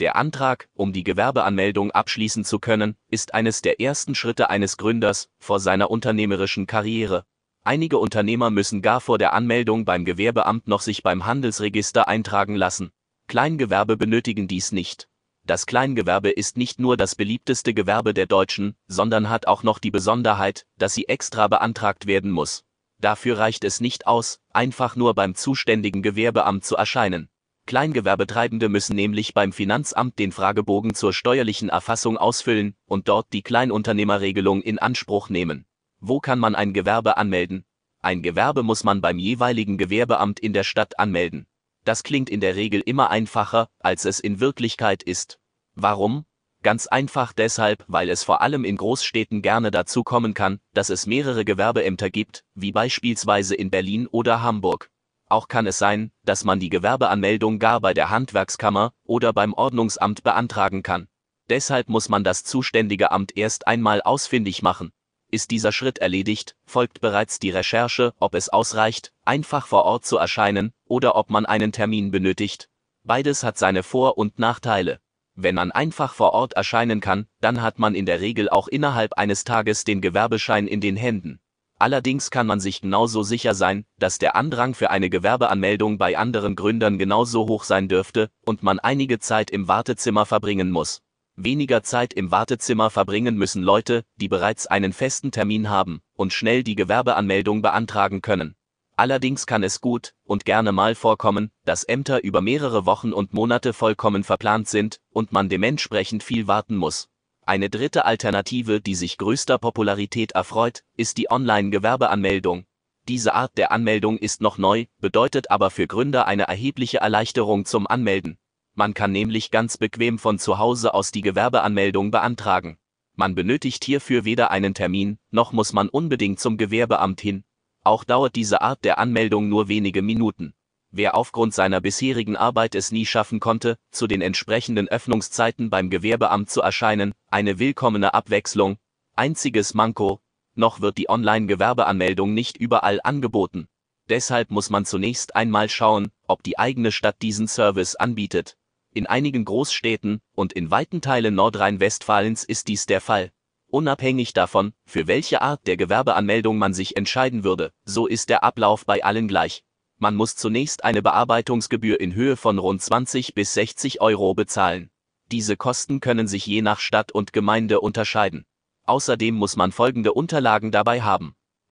der Antrag, um die Gewerbeanmeldung abschließen zu können, ist eines der ersten Schritte eines Gründers vor seiner unternehmerischen Karriere. Einige Unternehmer müssen gar vor der Anmeldung beim Gewerbeamt noch sich beim Handelsregister eintragen lassen. Kleingewerbe benötigen dies nicht. Das Kleingewerbe ist nicht nur das beliebteste Gewerbe der Deutschen, sondern hat auch noch die Besonderheit, dass sie extra beantragt werden muss. Dafür reicht es nicht aus, einfach nur beim zuständigen Gewerbeamt zu erscheinen. Kleingewerbetreibende müssen nämlich beim Finanzamt den Fragebogen zur steuerlichen Erfassung ausfüllen und dort die Kleinunternehmerregelung in Anspruch nehmen. Wo kann man ein Gewerbe anmelden? Ein Gewerbe muss man beim jeweiligen Gewerbeamt in der Stadt anmelden. Das klingt in der Regel immer einfacher, als es in Wirklichkeit ist. Warum? Ganz einfach deshalb, weil es vor allem in Großstädten gerne dazu kommen kann, dass es mehrere Gewerbeämter gibt, wie beispielsweise in Berlin oder Hamburg. Auch kann es sein, dass man die Gewerbeanmeldung gar bei der Handwerkskammer oder beim Ordnungsamt beantragen kann. Deshalb muss man das zuständige Amt erst einmal ausfindig machen. Ist dieser Schritt erledigt, folgt bereits die Recherche, ob es ausreicht, einfach vor Ort zu erscheinen oder ob man einen Termin benötigt. Beides hat seine Vor- und Nachteile. Wenn man einfach vor Ort erscheinen kann, dann hat man in der Regel auch innerhalb eines Tages den Gewerbeschein in den Händen. Allerdings kann man sich genauso sicher sein, dass der Andrang für eine Gewerbeanmeldung bei anderen Gründern genauso hoch sein dürfte und man einige Zeit im Wartezimmer verbringen muss. Weniger Zeit im Wartezimmer verbringen müssen Leute, die bereits einen festen Termin haben und schnell die Gewerbeanmeldung beantragen können. Allerdings kann es gut und gerne mal vorkommen, dass Ämter über mehrere Wochen und Monate vollkommen verplant sind und man dementsprechend viel warten muss. Eine dritte Alternative, die sich größter Popularität erfreut, ist die Online-Gewerbeanmeldung. Diese Art der Anmeldung ist noch neu, bedeutet aber für Gründer eine erhebliche Erleichterung zum Anmelden. Man kann nämlich ganz bequem von zu Hause aus die Gewerbeanmeldung beantragen. Man benötigt hierfür weder einen Termin, noch muss man unbedingt zum Gewerbeamt hin. Auch dauert diese Art der Anmeldung nur wenige Minuten. Wer aufgrund seiner bisherigen Arbeit es nie schaffen konnte, zu den entsprechenden Öffnungszeiten beim Gewerbeamt zu erscheinen, eine willkommene Abwechslung. Einziges Manko, noch wird die Online-Gewerbeanmeldung nicht überall angeboten. Deshalb muss man zunächst einmal schauen, ob die eigene Stadt diesen Service anbietet. In einigen Großstädten und in weiten Teilen Nordrhein-Westfalens ist dies der Fall. Unabhängig davon, für welche Art der Gewerbeanmeldung man sich entscheiden würde, so ist der Ablauf bei allen gleich. Man muss zunächst eine Bearbeitungsgebühr in Höhe von rund 20 bis 60 Euro bezahlen. Diese Kosten können sich je nach Stadt und Gemeinde unterscheiden. Außerdem muss man folgende Unterlagen dabei haben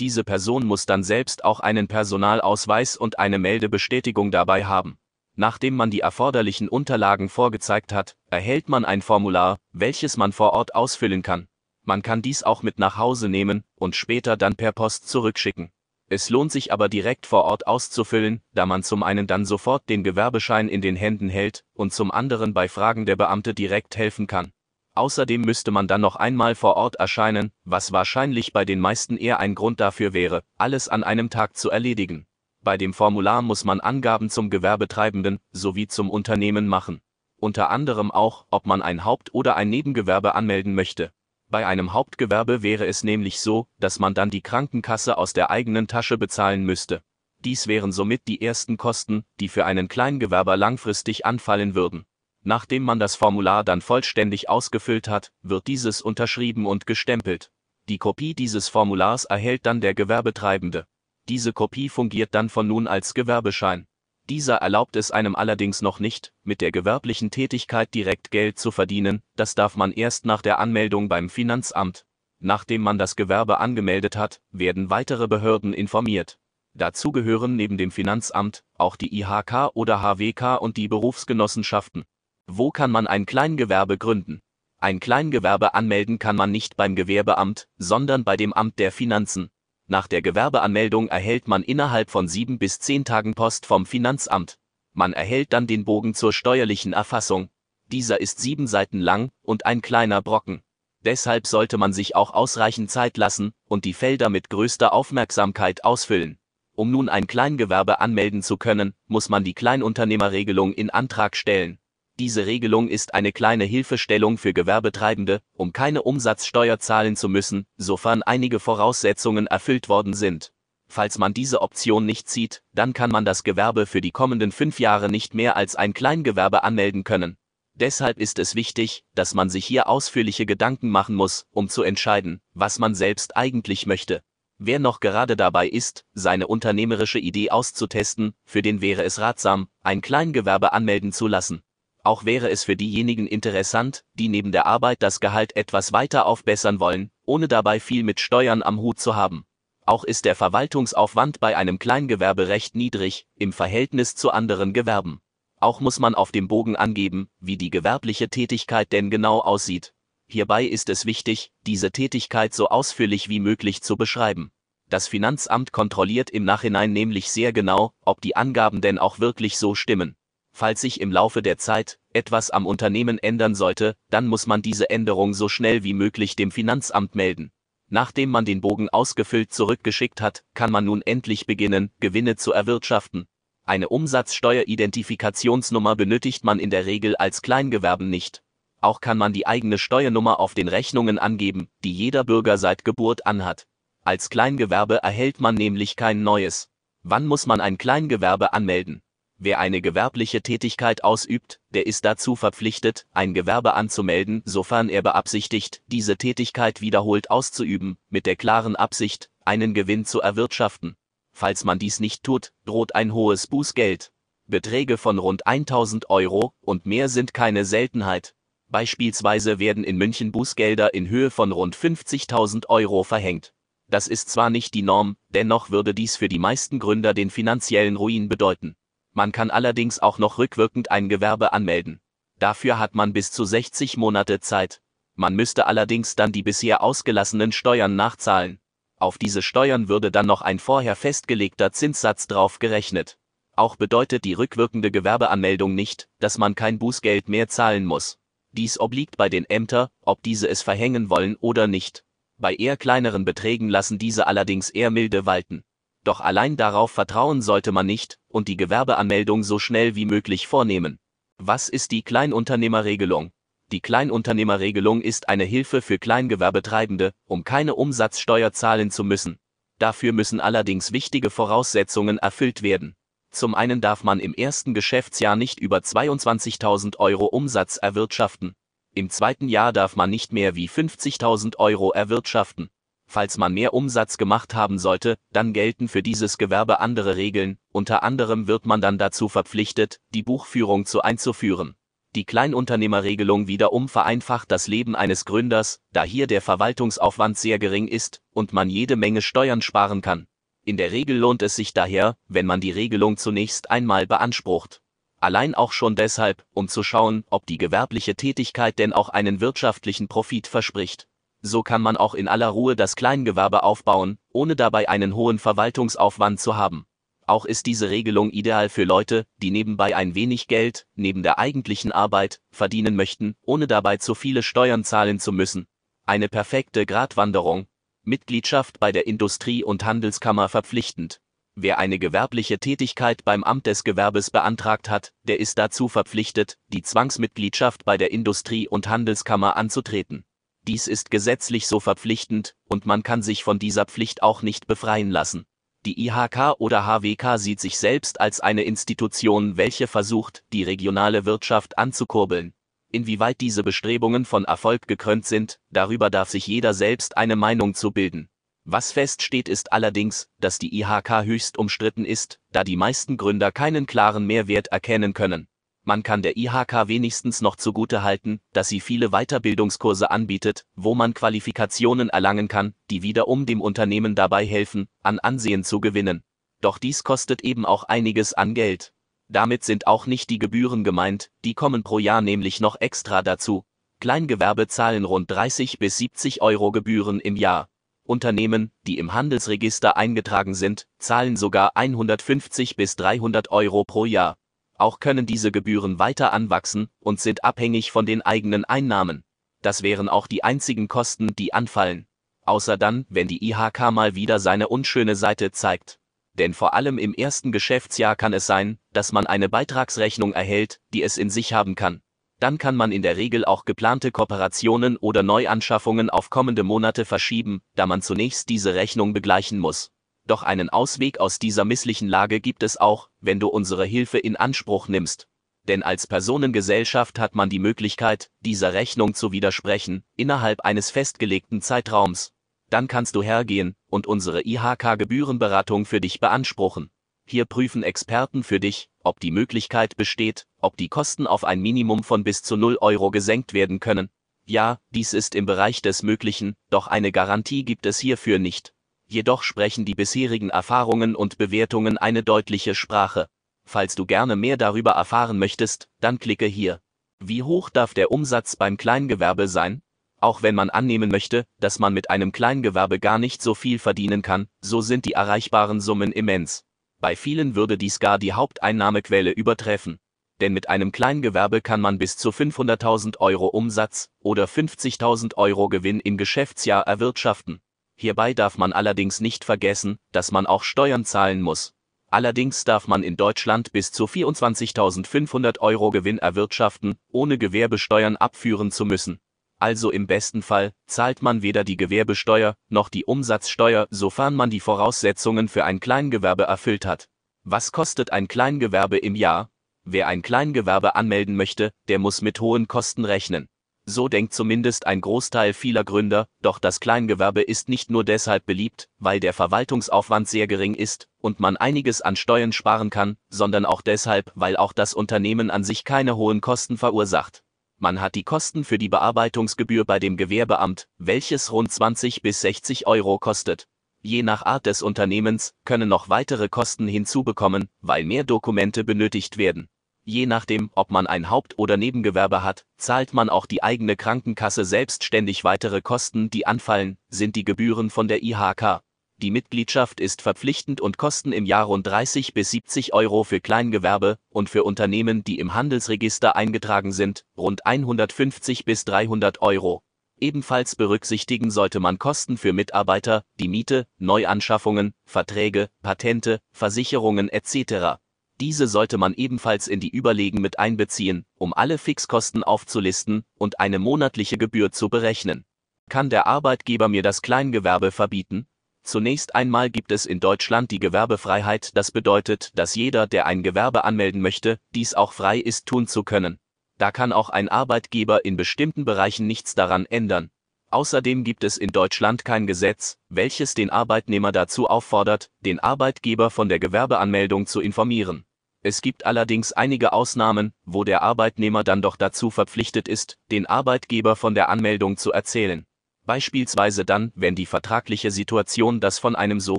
diese Person muss dann selbst auch einen Personalausweis und eine Meldebestätigung dabei haben. Nachdem man die erforderlichen Unterlagen vorgezeigt hat, erhält man ein Formular, welches man vor Ort ausfüllen kann. Man kann dies auch mit nach Hause nehmen und später dann per Post zurückschicken. Es lohnt sich aber direkt vor Ort auszufüllen, da man zum einen dann sofort den Gewerbeschein in den Händen hält und zum anderen bei Fragen der Beamte direkt helfen kann. Außerdem müsste man dann noch einmal vor Ort erscheinen, was wahrscheinlich bei den meisten eher ein Grund dafür wäre, alles an einem Tag zu erledigen. Bei dem Formular muss man Angaben zum Gewerbetreibenden sowie zum Unternehmen machen. Unter anderem auch, ob man ein Haupt- oder ein Nebengewerbe anmelden möchte. Bei einem Hauptgewerbe wäre es nämlich so, dass man dann die Krankenkasse aus der eigenen Tasche bezahlen müsste. Dies wären somit die ersten Kosten, die für einen Kleingewerber langfristig anfallen würden. Nachdem man das Formular dann vollständig ausgefüllt hat, wird dieses unterschrieben und gestempelt. Die Kopie dieses Formulars erhält dann der Gewerbetreibende. Diese Kopie fungiert dann von nun als Gewerbeschein. Dieser erlaubt es einem allerdings noch nicht, mit der gewerblichen Tätigkeit direkt Geld zu verdienen, das darf man erst nach der Anmeldung beim Finanzamt. Nachdem man das Gewerbe angemeldet hat, werden weitere Behörden informiert. Dazu gehören neben dem Finanzamt auch die IHK oder HWK und die Berufsgenossenschaften. Wo kann man ein Kleingewerbe gründen? Ein Kleingewerbe anmelden kann man nicht beim Gewerbeamt, sondern bei dem Amt der Finanzen. Nach der Gewerbeanmeldung erhält man innerhalb von sieben bis zehn Tagen Post vom Finanzamt. Man erhält dann den Bogen zur steuerlichen Erfassung. Dieser ist sieben Seiten lang und ein kleiner Brocken. Deshalb sollte man sich auch ausreichend Zeit lassen und die Felder mit größter Aufmerksamkeit ausfüllen. Um nun ein Kleingewerbe anmelden zu können, muss man die Kleinunternehmerregelung in Antrag stellen. Diese Regelung ist eine kleine Hilfestellung für Gewerbetreibende, um keine Umsatzsteuer zahlen zu müssen, sofern einige Voraussetzungen erfüllt worden sind. Falls man diese Option nicht zieht, dann kann man das Gewerbe für die kommenden fünf Jahre nicht mehr als ein Kleingewerbe anmelden können. Deshalb ist es wichtig, dass man sich hier ausführliche Gedanken machen muss, um zu entscheiden, was man selbst eigentlich möchte. Wer noch gerade dabei ist, seine unternehmerische Idee auszutesten, für den wäre es ratsam, ein Kleingewerbe anmelden zu lassen. Auch wäre es für diejenigen interessant, die neben der Arbeit das Gehalt etwas weiter aufbessern wollen, ohne dabei viel mit Steuern am Hut zu haben. Auch ist der Verwaltungsaufwand bei einem Kleingewerbe recht niedrig, im Verhältnis zu anderen Gewerben. Auch muss man auf dem Bogen angeben, wie die gewerbliche Tätigkeit denn genau aussieht. Hierbei ist es wichtig, diese Tätigkeit so ausführlich wie möglich zu beschreiben. Das Finanzamt kontrolliert im Nachhinein nämlich sehr genau, ob die Angaben denn auch wirklich so stimmen. Falls sich im Laufe der Zeit etwas am Unternehmen ändern sollte, dann muss man diese Änderung so schnell wie möglich dem Finanzamt melden. Nachdem man den Bogen ausgefüllt zurückgeschickt hat, kann man nun endlich beginnen, Gewinne zu erwirtschaften. Eine Umsatzsteueridentifikationsnummer benötigt man in der Regel als Kleingewerben nicht. Auch kann man die eigene Steuernummer auf den Rechnungen angeben, die jeder Bürger seit Geburt anhat. Als Kleingewerbe erhält man nämlich kein neues. Wann muss man ein Kleingewerbe anmelden? Wer eine gewerbliche Tätigkeit ausübt, der ist dazu verpflichtet, ein Gewerbe anzumelden, sofern er beabsichtigt, diese Tätigkeit wiederholt auszuüben, mit der klaren Absicht, einen Gewinn zu erwirtschaften. Falls man dies nicht tut, droht ein hohes Bußgeld. Beträge von rund 1000 Euro und mehr sind keine Seltenheit. Beispielsweise werden in München Bußgelder in Höhe von rund 50.000 Euro verhängt. Das ist zwar nicht die Norm, dennoch würde dies für die meisten Gründer den finanziellen Ruin bedeuten. Man kann allerdings auch noch rückwirkend ein Gewerbe anmelden. Dafür hat man bis zu 60 Monate Zeit. Man müsste allerdings dann die bisher ausgelassenen Steuern nachzahlen. Auf diese Steuern würde dann noch ein vorher festgelegter Zinssatz drauf gerechnet. Auch bedeutet die rückwirkende Gewerbeanmeldung nicht, dass man kein Bußgeld mehr zahlen muss. Dies obliegt bei den Ämtern, ob diese es verhängen wollen oder nicht. Bei eher kleineren Beträgen lassen diese allerdings eher milde walten. Doch allein darauf vertrauen sollte man nicht und die Gewerbeanmeldung so schnell wie möglich vornehmen. Was ist die Kleinunternehmerregelung? Die Kleinunternehmerregelung ist eine Hilfe für Kleingewerbetreibende, um keine Umsatzsteuer zahlen zu müssen. Dafür müssen allerdings wichtige Voraussetzungen erfüllt werden. Zum einen darf man im ersten Geschäftsjahr nicht über 22.000 Euro Umsatz erwirtschaften. Im zweiten Jahr darf man nicht mehr wie 50.000 Euro erwirtschaften. Falls man mehr Umsatz gemacht haben sollte, dann gelten für dieses Gewerbe andere Regeln, unter anderem wird man dann dazu verpflichtet, die Buchführung zu einzuführen. Die Kleinunternehmerregelung wiederum vereinfacht das Leben eines Gründers, da hier der Verwaltungsaufwand sehr gering ist und man jede Menge Steuern sparen kann. In der Regel lohnt es sich daher, wenn man die Regelung zunächst einmal beansprucht. Allein auch schon deshalb, um zu schauen, ob die gewerbliche Tätigkeit denn auch einen wirtschaftlichen Profit verspricht. So kann man auch in aller Ruhe das Kleingewerbe aufbauen, ohne dabei einen hohen Verwaltungsaufwand zu haben. Auch ist diese Regelung ideal für Leute, die nebenbei ein wenig Geld, neben der eigentlichen Arbeit, verdienen möchten, ohne dabei zu viele Steuern zahlen zu müssen. Eine perfekte Gratwanderung. Mitgliedschaft bei der Industrie- und Handelskammer verpflichtend. Wer eine gewerbliche Tätigkeit beim Amt des Gewerbes beantragt hat, der ist dazu verpflichtet, die Zwangsmitgliedschaft bei der Industrie- und Handelskammer anzutreten. Dies ist gesetzlich so verpflichtend, und man kann sich von dieser Pflicht auch nicht befreien lassen. Die IHK oder HWK sieht sich selbst als eine Institution, welche versucht, die regionale Wirtschaft anzukurbeln. Inwieweit diese Bestrebungen von Erfolg gekrönt sind, darüber darf sich jeder selbst eine Meinung zu bilden. Was feststeht ist allerdings, dass die IHK höchst umstritten ist, da die meisten Gründer keinen klaren Mehrwert erkennen können. Man kann der IHK wenigstens noch zugute halten, dass sie viele Weiterbildungskurse anbietet, wo man Qualifikationen erlangen kann, die wiederum dem Unternehmen dabei helfen, an Ansehen zu gewinnen. Doch dies kostet eben auch einiges an Geld. Damit sind auch nicht die Gebühren gemeint, die kommen pro Jahr nämlich noch extra dazu. Kleingewerbe zahlen rund 30 bis 70 Euro Gebühren im Jahr. Unternehmen, die im Handelsregister eingetragen sind, zahlen sogar 150 bis 300 Euro pro Jahr. Auch können diese Gebühren weiter anwachsen und sind abhängig von den eigenen Einnahmen. Das wären auch die einzigen Kosten, die anfallen. Außer dann, wenn die IHK mal wieder seine unschöne Seite zeigt. Denn vor allem im ersten Geschäftsjahr kann es sein, dass man eine Beitragsrechnung erhält, die es in sich haben kann. Dann kann man in der Regel auch geplante Kooperationen oder Neuanschaffungen auf kommende Monate verschieben, da man zunächst diese Rechnung begleichen muss. Doch einen Ausweg aus dieser misslichen Lage gibt es auch, wenn du unsere Hilfe in Anspruch nimmst. Denn als Personengesellschaft hat man die Möglichkeit, dieser Rechnung zu widersprechen, innerhalb eines festgelegten Zeitraums. Dann kannst du hergehen und unsere IHK-Gebührenberatung für dich beanspruchen. Hier prüfen Experten für dich, ob die Möglichkeit besteht, ob die Kosten auf ein Minimum von bis zu 0 Euro gesenkt werden können. Ja, dies ist im Bereich des Möglichen, doch eine Garantie gibt es hierfür nicht jedoch sprechen die bisherigen Erfahrungen und Bewertungen eine deutliche Sprache. Falls du gerne mehr darüber erfahren möchtest, dann klicke hier. Wie hoch darf der Umsatz beim Kleingewerbe sein? Auch wenn man annehmen möchte, dass man mit einem Kleingewerbe gar nicht so viel verdienen kann, so sind die erreichbaren Summen immens. Bei vielen würde dies gar die Haupteinnahmequelle übertreffen. Denn mit einem Kleingewerbe kann man bis zu 500.000 Euro Umsatz oder 50.000 Euro Gewinn im Geschäftsjahr erwirtschaften. Hierbei darf man allerdings nicht vergessen, dass man auch Steuern zahlen muss. Allerdings darf man in Deutschland bis zu 24.500 Euro Gewinn erwirtschaften, ohne Gewerbesteuern abführen zu müssen. Also im besten Fall zahlt man weder die Gewerbesteuer noch die Umsatzsteuer, sofern man die Voraussetzungen für ein Kleingewerbe erfüllt hat. Was kostet ein Kleingewerbe im Jahr? Wer ein Kleingewerbe anmelden möchte, der muss mit hohen Kosten rechnen. So denkt zumindest ein Großteil vieler Gründer, doch das Kleingewerbe ist nicht nur deshalb beliebt, weil der Verwaltungsaufwand sehr gering ist und man einiges an Steuern sparen kann, sondern auch deshalb, weil auch das Unternehmen an sich keine hohen Kosten verursacht. Man hat die Kosten für die Bearbeitungsgebühr bei dem Gewerbeamt, welches rund 20 bis 60 Euro kostet. Je nach Art des Unternehmens können noch weitere Kosten hinzubekommen, weil mehr Dokumente benötigt werden. Je nachdem, ob man ein Haupt- oder Nebengewerbe hat, zahlt man auch die eigene Krankenkasse selbstständig weitere Kosten, die anfallen, sind die Gebühren von der IHK. Die Mitgliedschaft ist verpflichtend und kosten im Jahr rund 30 bis 70 Euro für Kleingewerbe und für Unternehmen, die im Handelsregister eingetragen sind, rund 150 bis 300 Euro. Ebenfalls berücksichtigen sollte man Kosten für Mitarbeiter, die Miete, Neuanschaffungen, Verträge, Patente, Versicherungen etc. Diese sollte man ebenfalls in die Überlegen mit einbeziehen, um alle Fixkosten aufzulisten und eine monatliche Gebühr zu berechnen. Kann der Arbeitgeber mir das Kleingewerbe verbieten? Zunächst einmal gibt es in Deutschland die Gewerbefreiheit, das bedeutet, dass jeder, der ein Gewerbe anmelden möchte, dies auch frei ist tun zu können. Da kann auch ein Arbeitgeber in bestimmten Bereichen nichts daran ändern. Außerdem gibt es in Deutschland kein Gesetz, welches den Arbeitnehmer dazu auffordert, den Arbeitgeber von der Gewerbeanmeldung zu informieren. Es gibt allerdings einige Ausnahmen, wo der Arbeitnehmer dann doch dazu verpflichtet ist, den Arbeitgeber von der Anmeldung zu erzählen. Beispielsweise dann, wenn die vertragliche Situation das von einem so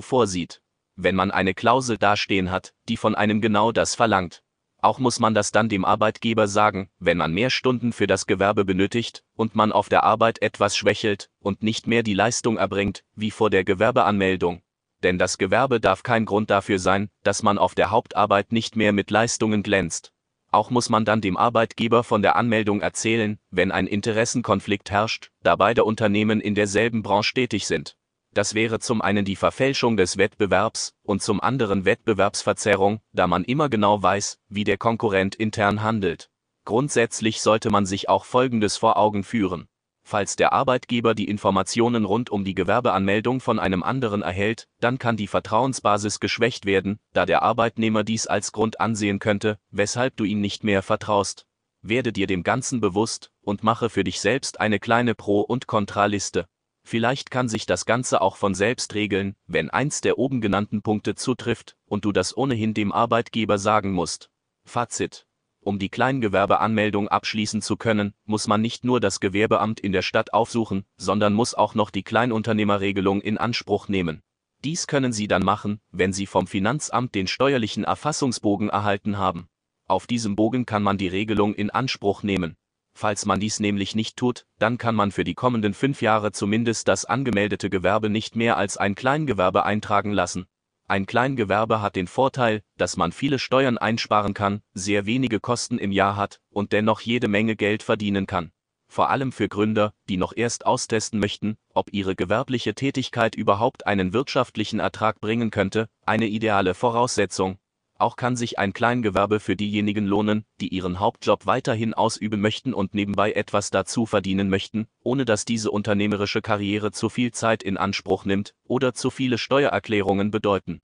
vorsieht. Wenn man eine Klausel dastehen hat, die von einem genau das verlangt. Auch muss man das dann dem Arbeitgeber sagen, wenn man mehr Stunden für das Gewerbe benötigt und man auf der Arbeit etwas schwächelt und nicht mehr die Leistung erbringt, wie vor der Gewerbeanmeldung. Denn das Gewerbe darf kein Grund dafür sein, dass man auf der Hauptarbeit nicht mehr mit Leistungen glänzt. Auch muss man dann dem Arbeitgeber von der Anmeldung erzählen, wenn ein Interessenkonflikt herrscht, da beide Unternehmen in derselben Branche tätig sind. Das wäre zum einen die Verfälschung des Wettbewerbs und zum anderen Wettbewerbsverzerrung, da man immer genau weiß, wie der Konkurrent intern handelt. Grundsätzlich sollte man sich auch Folgendes vor Augen führen. Falls der Arbeitgeber die Informationen rund um die Gewerbeanmeldung von einem anderen erhält, dann kann die Vertrauensbasis geschwächt werden, da der Arbeitnehmer dies als Grund ansehen könnte, weshalb du ihm nicht mehr vertraust. Werde dir dem Ganzen bewusst und mache für dich selbst eine kleine Pro- und Kontraliste. Vielleicht kann sich das Ganze auch von selbst regeln, wenn eins der oben genannten Punkte zutrifft und du das ohnehin dem Arbeitgeber sagen musst. Fazit. Um die Kleingewerbeanmeldung abschließen zu können, muss man nicht nur das Gewerbeamt in der Stadt aufsuchen, sondern muss auch noch die Kleinunternehmerregelung in Anspruch nehmen. Dies können Sie dann machen, wenn Sie vom Finanzamt den steuerlichen Erfassungsbogen erhalten haben. Auf diesem Bogen kann man die Regelung in Anspruch nehmen. Falls man dies nämlich nicht tut, dann kann man für die kommenden fünf Jahre zumindest das angemeldete Gewerbe nicht mehr als ein Kleingewerbe eintragen lassen. Ein Kleingewerbe hat den Vorteil, dass man viele Steuern einsparen kann, sehr wenige Kosten im Jahr hat und dennoch jede Menge Geld verdienen kann. Vor allem für Gründer, die noch erst austesten möchten, ob ihre gewerbliche Tätigkeit überhaupt einen wirtschaftlichen Ertrag bringen könnte, eine ideale Voraussetzung. Auch kann sich ein Kleingewerbe für diejenigen lohnen, die ihren Hauptjob weiterhin ausüben möchten und nebenbei etwas dazu verdienen möchten, ohne dass diese unternehmerische Karriere zu viel Zeit in Anspruch nimmt oder zu viele Steuererklärungen bedeuten.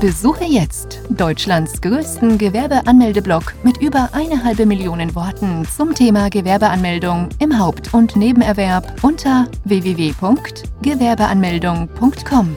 Besuche jetzt Deutschlands größten Gewerbeanmeldeblock mit über eine halbe Million Worten zum Thema Gewerbeanmeldung im Haupt- und Nebenerwerb unter www.gewerbeanmeldung.com.